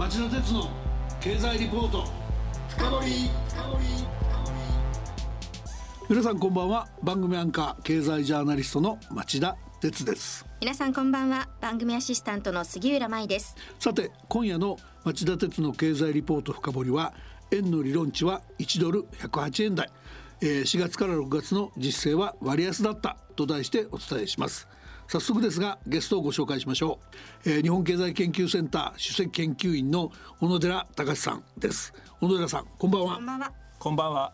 町田鉄の経済リポート。深掘皆さんこんばんは。番組アンカー経済ジャーナリストの町田鉄です。皆さんこんばんは。番組アシスタントの杉浦舞です。さて今夜の町田鉄の経済リポート深掘りは円の理論値は1ドル108円台、えー、4月から6月の実勢は割安だったと題してお伝えします早速ですがゲストをご紹介しましょう、えー、日本経済研究センター首席研究員の小野寺隆さんです。小野寺さんこんばんは。こんばんは。こんばんは。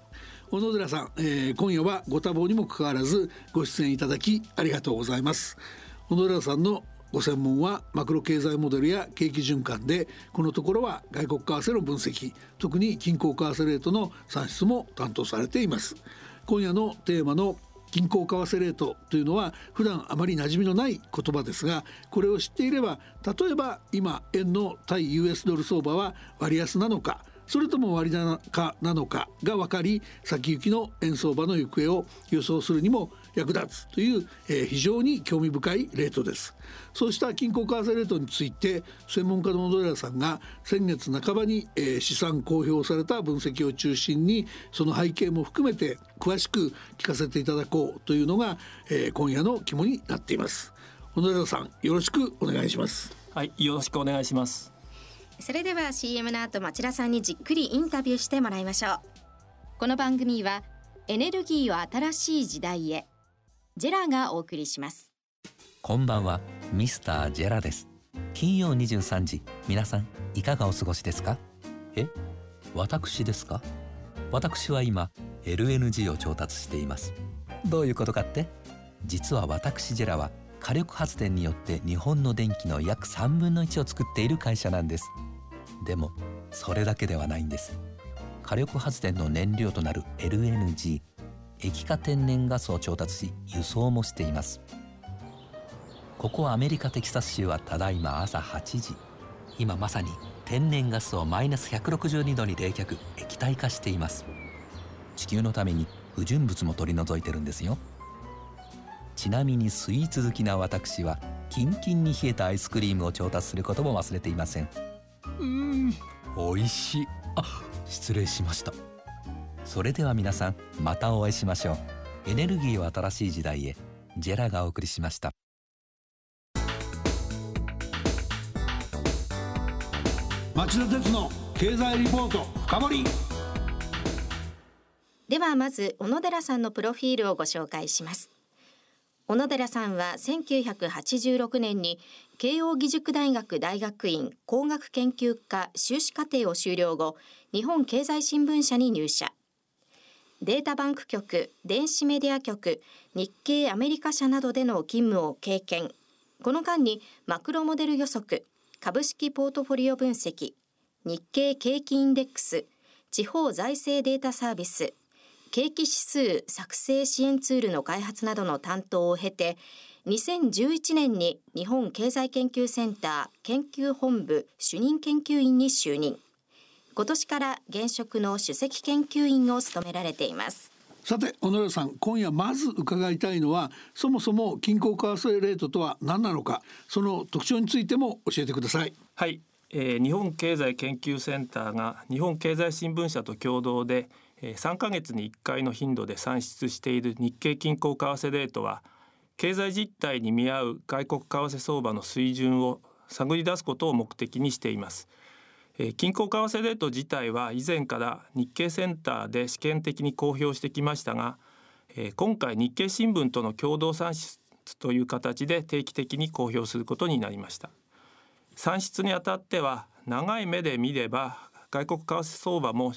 小野寺さん、えー、今夜はご多忙にもかかわらずご出演いただきありがとうございます。小野寺さんのご専門はマクロ経済モデルや景気循環でこのところは外国為替の分析特に均衡為替レートの算出も担当されています。今夜のテーマの銀行為替レートというのは普段あまり馴染みのない言葉ですがこれを知っていれば例えば今円の対 US ドル相場は割安なのかそれとも割高なのかが分かり先行きの円相場の行方を予想するにも役立つという、えー、非常に興味深いレートです。そうした均衡為替レートについて専門家の小野寺さんが先月半ばに、えー、資産公表された分析を中心にその背景も含めて詳しく聞かせていただこうというのが、えー、今夜の肝になっています。小野寺さんよろしくお願いします。はいよろしくお願いします。それでは CM の後町田さんにじっくりインタビューしてもらいましょう。この番組はエネルギーを新しい時代へジェラがお送りします。こんばんはミスタージェラです。金曜23時皆さんいかがお過ごしですか？え私ですか？私は今 LNG を調達しています。どういうことかって？実は私ジェラは火力発電によって日本の電気の約3分の1を作っている会社なんです。でもそれだけではないんです。火力発電の燃料となる LNG 液化天然ガスを調達し輸送もしています。ここアメリカテキサス州はただいま朝8時。今まさに天然ガスをマイナス162度に冷却液体化しています。地球のために不純物も取り除いてるんですよ。ちなみにスイーツ好きな私はキンキンに冷えたアイスクリームを調達することも忘れていません。うん。美味しい。あ失礼しましたそれでは皆さんまたお会いしましょう。エネルギーを新しい時代へ。ジェラがお送りしました。町田鉄の経済リポート深掘り。ではまず小野寺さんのプロフィールをご紹介します。小野寺さんは1986年に慶應義塾大学大学院工学研究科修士課程を修了後日本経済新聞社に入社データバンク局電子メディア局日経アメリカ社などでの勤務を経験。この間にマクロモデル予測株式ポートフォリオ分析日経景気インデックス地方財政データサービス景気指数作成支援ツールの開発などの担当を経て2011年に日本経済研究センター研究本部主任研究員に就任。今年から現職の首席研究員を務められています。さて小野寺さん今夜まず伺いたいのはそもそも均衡為替レートとは何なのかその特徴についても教えてください。はい、えー、日本経済研究センターが日本経済新聞社と共同で3ヶ月に1回の頻度で算出している日経均衡為替レートは経済実態に見合う外国為替相場の水準を探り出すことを目的にしています。均衡為替レート自体は以前から日経センターで試験的に公表してきましたが今回日経新聞との共同算出という形で定期的に公表することになりました。算出にあたっては長い目で見れば外国為替相場も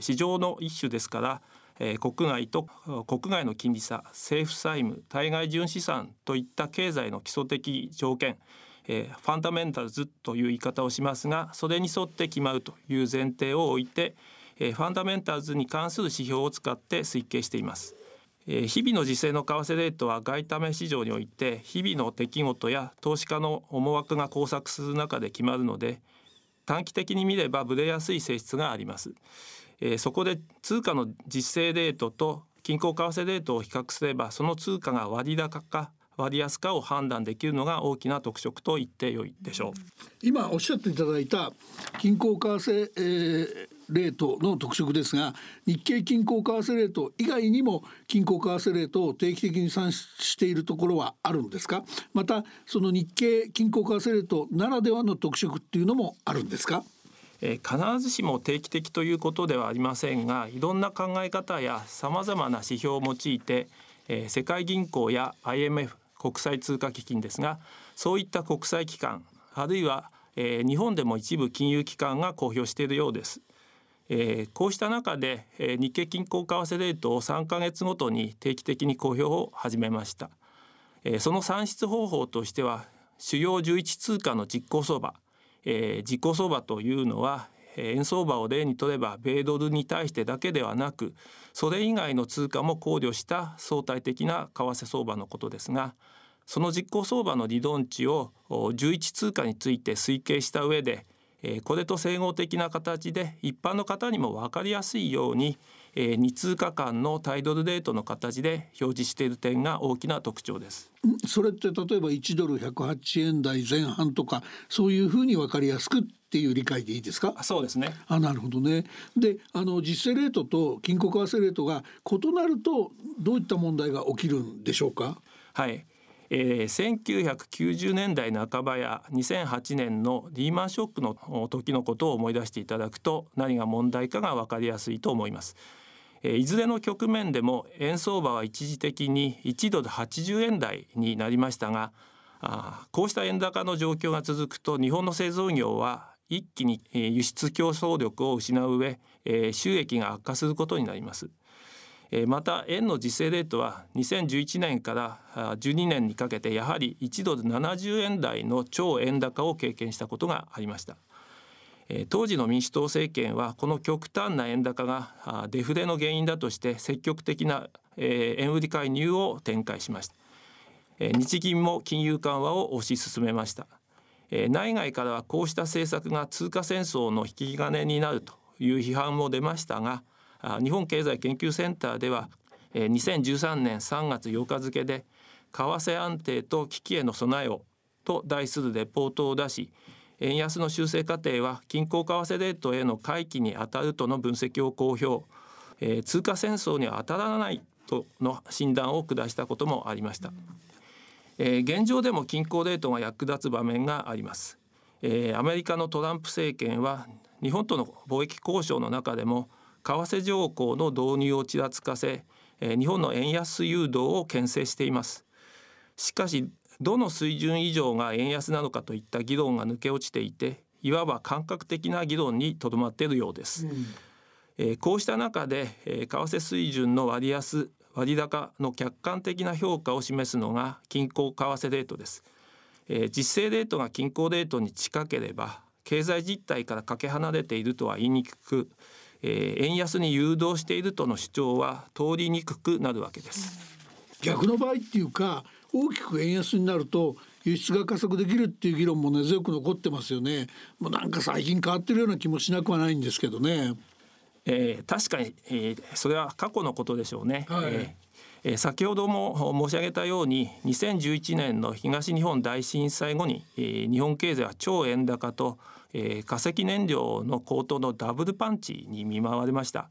市場の一種ですから、え国内と国外の金利差政府債務対外純資産といった経済の基礎的条件、えファンダメンタルズという言い方をしますがそれに沿って決まるという前提を置いて、えファンダメンタルズに関する指標を使って推計しています。日々の時勢の為替レートは外為市場において日々の出来事や投資家の思惑が交錯する中で決まるので短期的に見ればブレやすい性質があります。えー、そこで通貨の実勢レートと均衡為替レートを比較すればその通貨が割高か割安かを判断できるのが大きな特色と言ってよいでしょう。今おっしゃっていただいた均衡為替、えー、レートの特色ですが日経均衡為替レート以外にも均衡為替レートを定期的に算出しているところはあるんですか？またその日経均衡為替レートならではの特色っていうのもあるんですか？えー、必ずしも定期的ということではありませんがいろんな考え方やさまざまな指標を用いて、えー、世界銀行や IMF 国際通貨基金ですがそういった国際機関あるいは、えー、日本でも一部金融機関が公表しているようです。えー、こうした中で、えー、日経均衡為替レートを3か月ごとに定期的に公表を始めました、えー、その算出方法としては主要11通貨の実行相場、えー、実行相場というのは円相場を例にとれば米ドルに対してだけではなくそれ以外の通貨も考慮した相対的な為替相場のことですがその実行相場の理論値を11通貨について推計した上でこれと整合的な形で一般の方にも分かりやすいように2通貨間のタイドルレートの形で表示している点が大きな特徴です。それって例えば1ドル108円台前半とかそういうふうに分かりやすくっていう理解でいいですか？そうですね。あなるほどね。であの実勢レートと金庫為替レートが異なるとどういった問題が起きるんでしょうか？はい。えー、1990年代半ばや2008年のリーマンショックの時のことを思い出していただくと何が問題かが分かりやすいと思います。いずれの局面でも円相場は一時的に1ドル80円台になりましたがこうした円高の状況が続くと日本の製造業は一気に輸出競争力を失う上収益が悪化することになります。また円の実勢レートは2011年から12年にかけてやはり1ドル70円台の超円高を経験したことがありました。当時の民主党政権はこの極端な円高がデフレの原因だとして積極的な円売り介入を展開しました。日銀も金融緩和を推し進めました。内外からはこうした政策が通貨戦争の引き金になるという批判も出ましたが日本経済研究センターでは2013年3月8日付で為替安定と危機への備えをと題するレポートを出し円安の修正過程は均衡為替レートへの回帰に当たるとの分析を公表、えー、通貨戦争には当たらないとの診断を下したこともありました、えー、現状でも均衡レートが役立つ場面があります、えー、アメリカのトランプ政権は日本との貿易交渉の中でも為替条項の導入をちらつかせ、えー、日本の円安誘導を牽制しています。しかしどの水準以上が円安なのかといった議論が抜け落ちていていわば感覚的な議論にとどまっているようです、うん、えー、こうした中で、えー、為替水準の割安割高の客観的な評価を示すのが均衡為替レートです、えー、実勢レートが均衡レートに近ければ経済実態からかけ離れているとは言いにくく、えー、円安に誘導しているとの主張は通りにくくなるわけです、逆の場合っていうか大きく円安になると輸出が加速できるっていう議論も根強く残ってますよね。もうなんか最近変わってるような気もしなくはないんですけどね。えー、確かに、えー、それは過去のことでしょうね。はい、えー、先ほども申し上げたように2011年の東日本大震災後に、えー、日本経済は超円高と、えー、化石燃料の高騰のダブルパンチに見舞われました。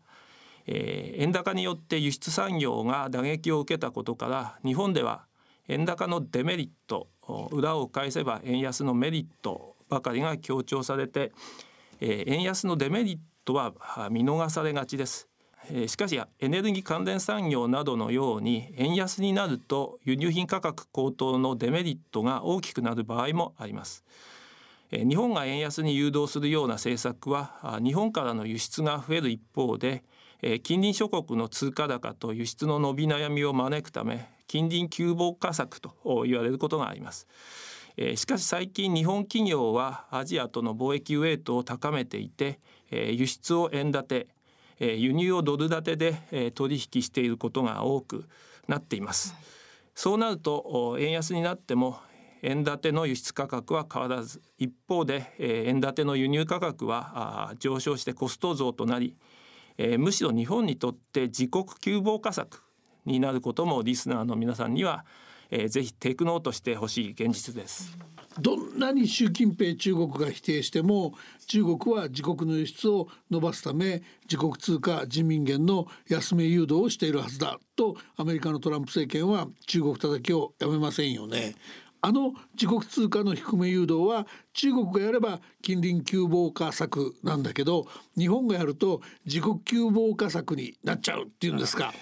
えー、円高によって輸出産業が打撃を受けたことから日本では円高のデメリット裏を返せば円安のメリットばかりが強調されて、え円安のデメリットは見逃されがちです。しかしエネルギー関連産業などのように円安になると輸入品価格高騰のデメリットが大きくなる場合もあります。日本が円安に誘導するような政策は日本からの輸出が増える一方で近隣諸国の通貨高と輸出の伸び悩みを招くため近隣急防火策と言われることがあります。しかし最近日本企業はアジアとの貿易ウェイトを高めていて輸出を円建て輸入をドル建てで取引していることが多くなっています。そうなると円安になっても円建ての輸出価格は変わらず一方で円建ての輸入価格は上昇してコスト増となりえむしろ日本にとって自国急防火策になることもリスナーの皆さんには、えー、ぜひテクノートしてほしい現実です。どんなに習近平中国が否定しても中国は自国の輸出を伸ばすため自国通貨人民元の安め誘導をしているはずだとアメリカのトランプ政権は中国叩きをやめませんよね。あの自国通貨の低め誘導は中国がやれば近隣急防化策なんだけど日本がやると自国急防化策になっちゃうっていうんですか。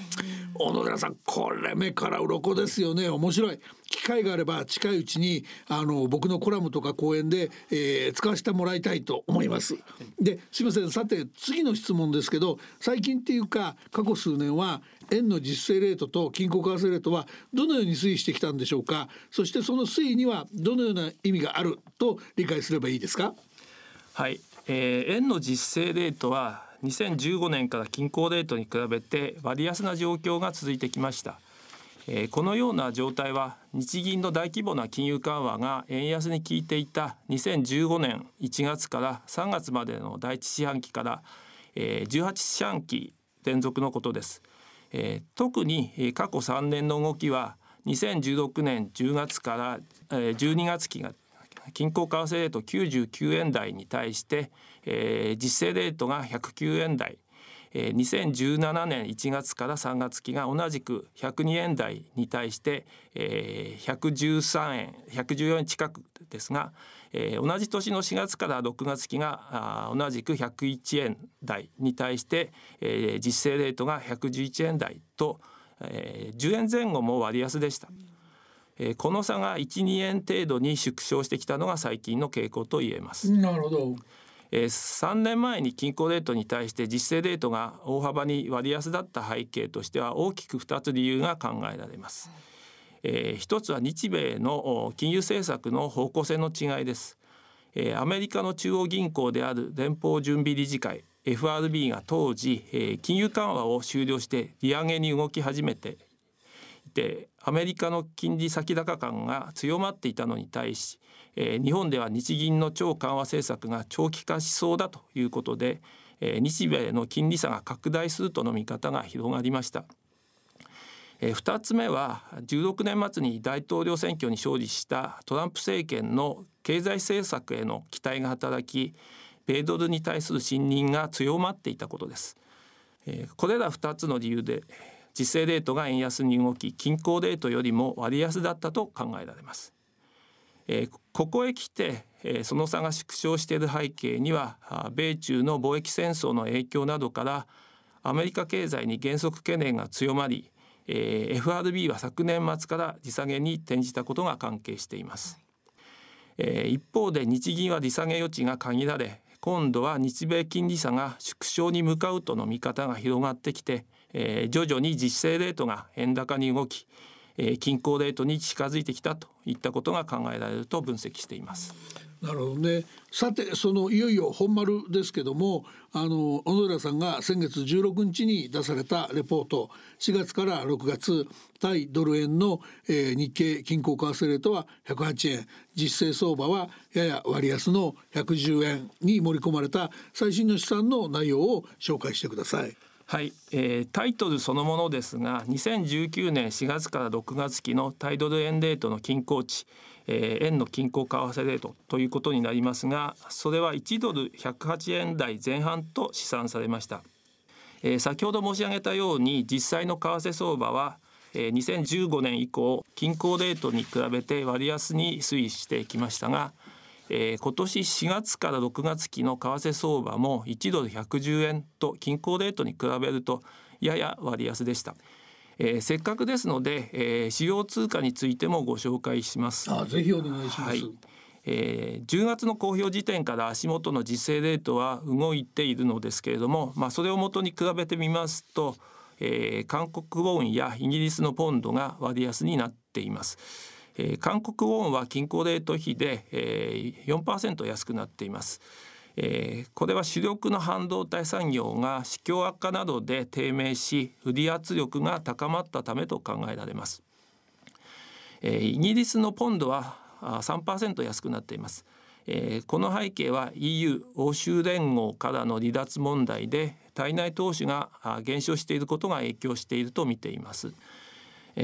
小野寺さんこれ目から鱗ですよね。面白い。機会があれば近いうちにあの僕のコラムとか講演で、えー、使わせてもらいたいと思います。ですいません。さて次の質問ですけど最近っていうか過去数年は円の実勢レートと均衡為替レートはどのように推移してきたんでしょうか？そしてその推移にはどのような意味があると理解すればいいですか？はい、えー、円の実勢レートは2015年から均衡レートに比べて割安な状況が続いてきました。えー、このような状態は日銀の大規模な金融緩和が円安に効いていた2015年1月から3月までの第一四半期から、えー、18四半期連続のことです。えー、特に過去3年の動きは2016年10月から、えー、12月期が均衡為替レート99円台に対して、えー、実勢レートが109円台、えー、2017年1月から3月期が同じく102円台に対して、えー、113円114円近くですが、同じ年の4月から6月期が同じく101円台に対して、実勢レートが111円台と、えー、10円前後も割安でした。この差が12円程度に縮小してきたのが最近の傾向と言えます。なるほどえー、3年前に均衡レートに対して実勢レートが大幅に割安だった背景としては大きく2つ理由が考えられます。えー、一つは日米の金融政策の方向性の違いです。えー、アメリカの中央銀行である連邦準備理事会 FRB が当時、えー、金融緩和を終了して利上げに動き始めててアメリカの金利先高感が強まっていたのに対し、日本では日銀の超緩和政策が長期化しそうだということで、日米の金利差が拡大するとの見方が広がりました。えー、2つ目は16年末に大統領選挙に勝利したトランプ政権の経済政策への期待が働き米ドルに対する信任が強まっていたことです。これら2つの理由で実勢レートが円安に動き均衡レートよりも割安だったと考えられます。えー、ここへ来て、えー、その差が縮小している背景には米中の貿易戦争の影響などからアメリカ経済に減速懸念が強まり、えー、FRB は昨年末から利下げに転じたことが関係しています。えー、一方で日銀は利下げ余地が限られ今度は日米金利差が縮小に向かうとの見方が広がってきて、えー、徐々に実勢レートが円高に動き、えー、均衡レートに近づいてきたといったことが考えられると分析しています。なるほどね。さてそのいよいよ本丸ですけどもあの小野寺さんが先月16日に出されたレポート4月から6月対ドル円の、えー、日経均衡為替レートは108円実勢相場はやや割安の110円に盛り込まれた最新の試算の内容を紹介してください。はい、えー、タイトルそのものですが2019年4月から6月期のタイドル円レートの均衡値、えー、円の均衡為替レートということになりますがそれは1ドル108円台前半と試算されました、えー、先ほど申し上げたように実際の為替相場はえ、2015年以降均衡レートに比べて割安に推移してきましたがえー、今年4月から6月期の為替相場も1ドル110円と均衡レートに比べるとやや割安でした。えー、せっかくですので、えー、主要通貨についてもご紹介します。あぜひお願いします。はいえー、10月の公表時点から足元の実勢レートは動いているのですけれども、まあ、それをもとに比べてみますと、えー、韓国ウォンやイギリスのポンドが割安になっています。えー、韓国ウォンは均衡レート比で、えー、4%安くなっています。えー、これは主力の半導体産業が市況悪化などで低迷し売り圧力が高まったためと考えられます。えー、イギリスのポンドは3%安くなっています。えー、この背景は EU 欧州連合からの離脱問題で体内投資が減少していることが影響していると見ています。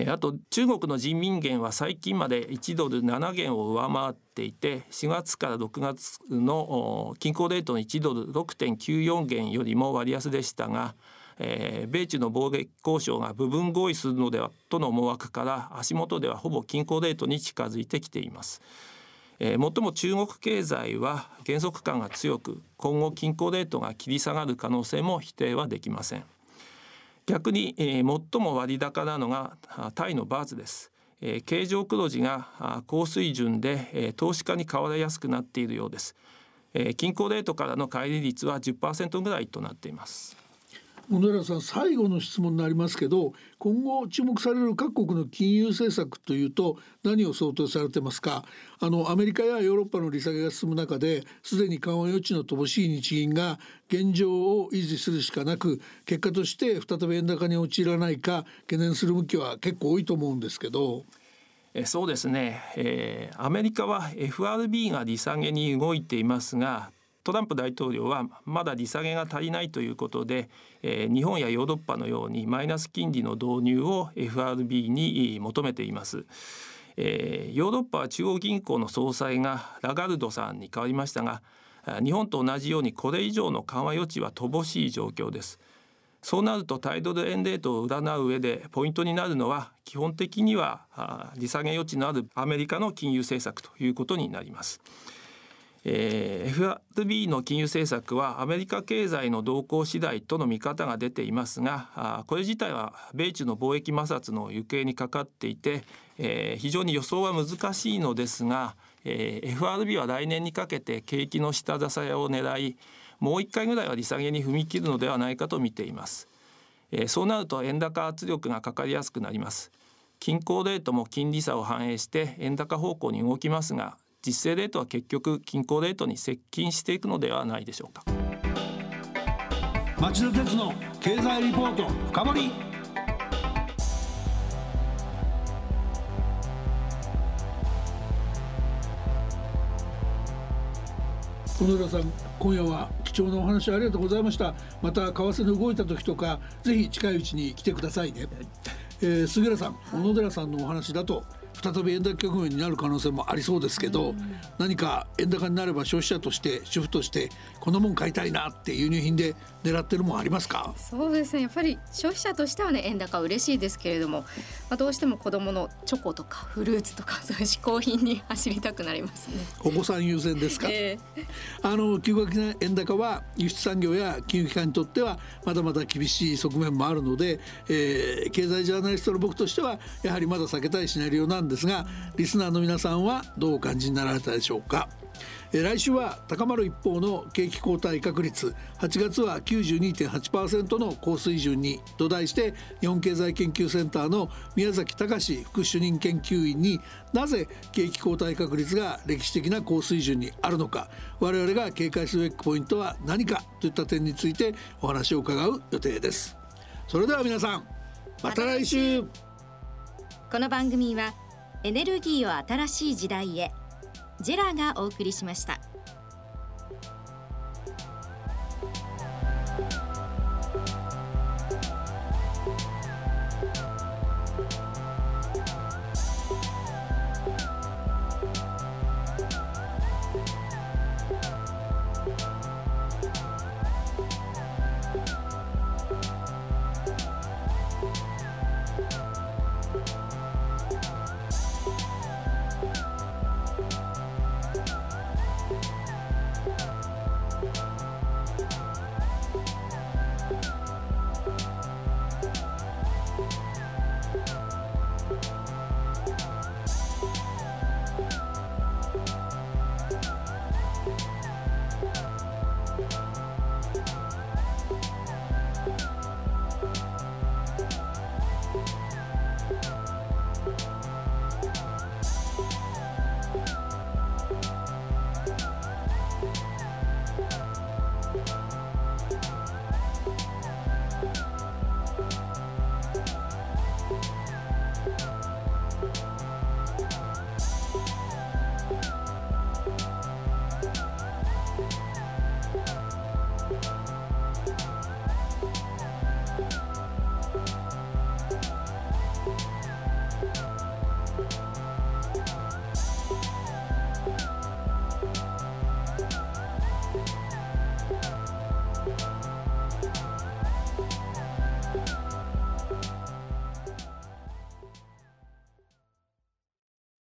あと中国の人民元は最近まで1ドル7元を上回っていて4月から6月の均衡レートの1ドル6.94元よりも割安でしたが、米中の貿易交渉が部分合意するのではとの思惑から足元ではほぼ均衡レートに近づいてきています。えー、もとも中国経済は減速感が強く今後均衡レートが切り下がる可能性も否定はできません。逆に、えー、最も割高なのがタイのバーツです。えー、経常黒字が高水準で、えー、投資家に買われやすくなっているようです。えー、均衡レートからの乖離率は10%ぐらいとなっています。小野寺さん最後の質問になりますけど今後注目される各国の金融政策というと何を想定されてますか？あのアメリカやヨーロッパの利下げが進む中ですでに緩和余地の乏しい日銀が現状を維持するしかなく結果として再び円高に陥らないか懸念する向きは結構多いと思うんですけど。そうですね、えー、アメリカは FRB が利下げに動いていますがトランプ大統領はまだ利下げが足りないということで、えー、日本やヨーロッパのようにマイナス金利の導入を FRB に求めています。えー、ヨーロッパは中央銀行の総裁がラガルドさんに変わりましたが日本と同じようにこれ以上の緩和余地は乏しい状況ですそうなると対ドル円レートを占う上でポイントになるのは基本的には利下げ余地のあるアメリカの金融政策ということになりますえー、FRB の金融政策はアメリカ経済の動向次第との見方が出ていますがあこれ自体は米中の貿易摩擦の行方にかかっていて、えー、非常に予想は難しいのですが、えー、FRB は来年にかけて景気の下支えを狙いもう一回ぐらいは利下げに踏み切るのではないかと見ています。えー、そうなると円高圧力がかかりやすくなります。均衡レートも金利差を反映して円高方向に動きますが実勢レートは結局均衡レートに接近していくのではないでしょうか。町田鉄の経済リポート深掘り。小野寺さん今夜は貴重なお話ありがとうございました。また為替の動いた時とかぜひ近いうちに来てくださいね、えー、杉浦さん小野寺さんのお話だと再び円高局面になる可能性もありそうですけど、何か円高になれば消費者として主婦としてこんなもん買いたいなって輸入品で狙ってるもんありますか？そうですね。やっぱり消費者としてはね円高嬉しいですけれども、まあ、どうしても子どものチョコとかフルーツとか そういう嗜好品に走りたくなりますね。お子さん優先ですか、えー、あの急激な円高は輸出産業や金融機関にとってはまだまだ厳しい側面もあるので、えー、経済ジャーナリストの僕としてはやはりまだ避けたいシナリオなんですがリスナーの皆さんはどうお感じになられたでしょうか？来週は高まる一方の景気後退確率。8月は92.8%の高水準にと題して日本経済研究センターの宮崎隆副主任研究員になぜ景気後退確率が歴史的な高水準にあるのか。我々が警戒すべきポイントは何かといった点についてお話を伺う予定です。それでは皆さんまた来週。この番組はエネルギーを新しい時代へジェラがお送りしました。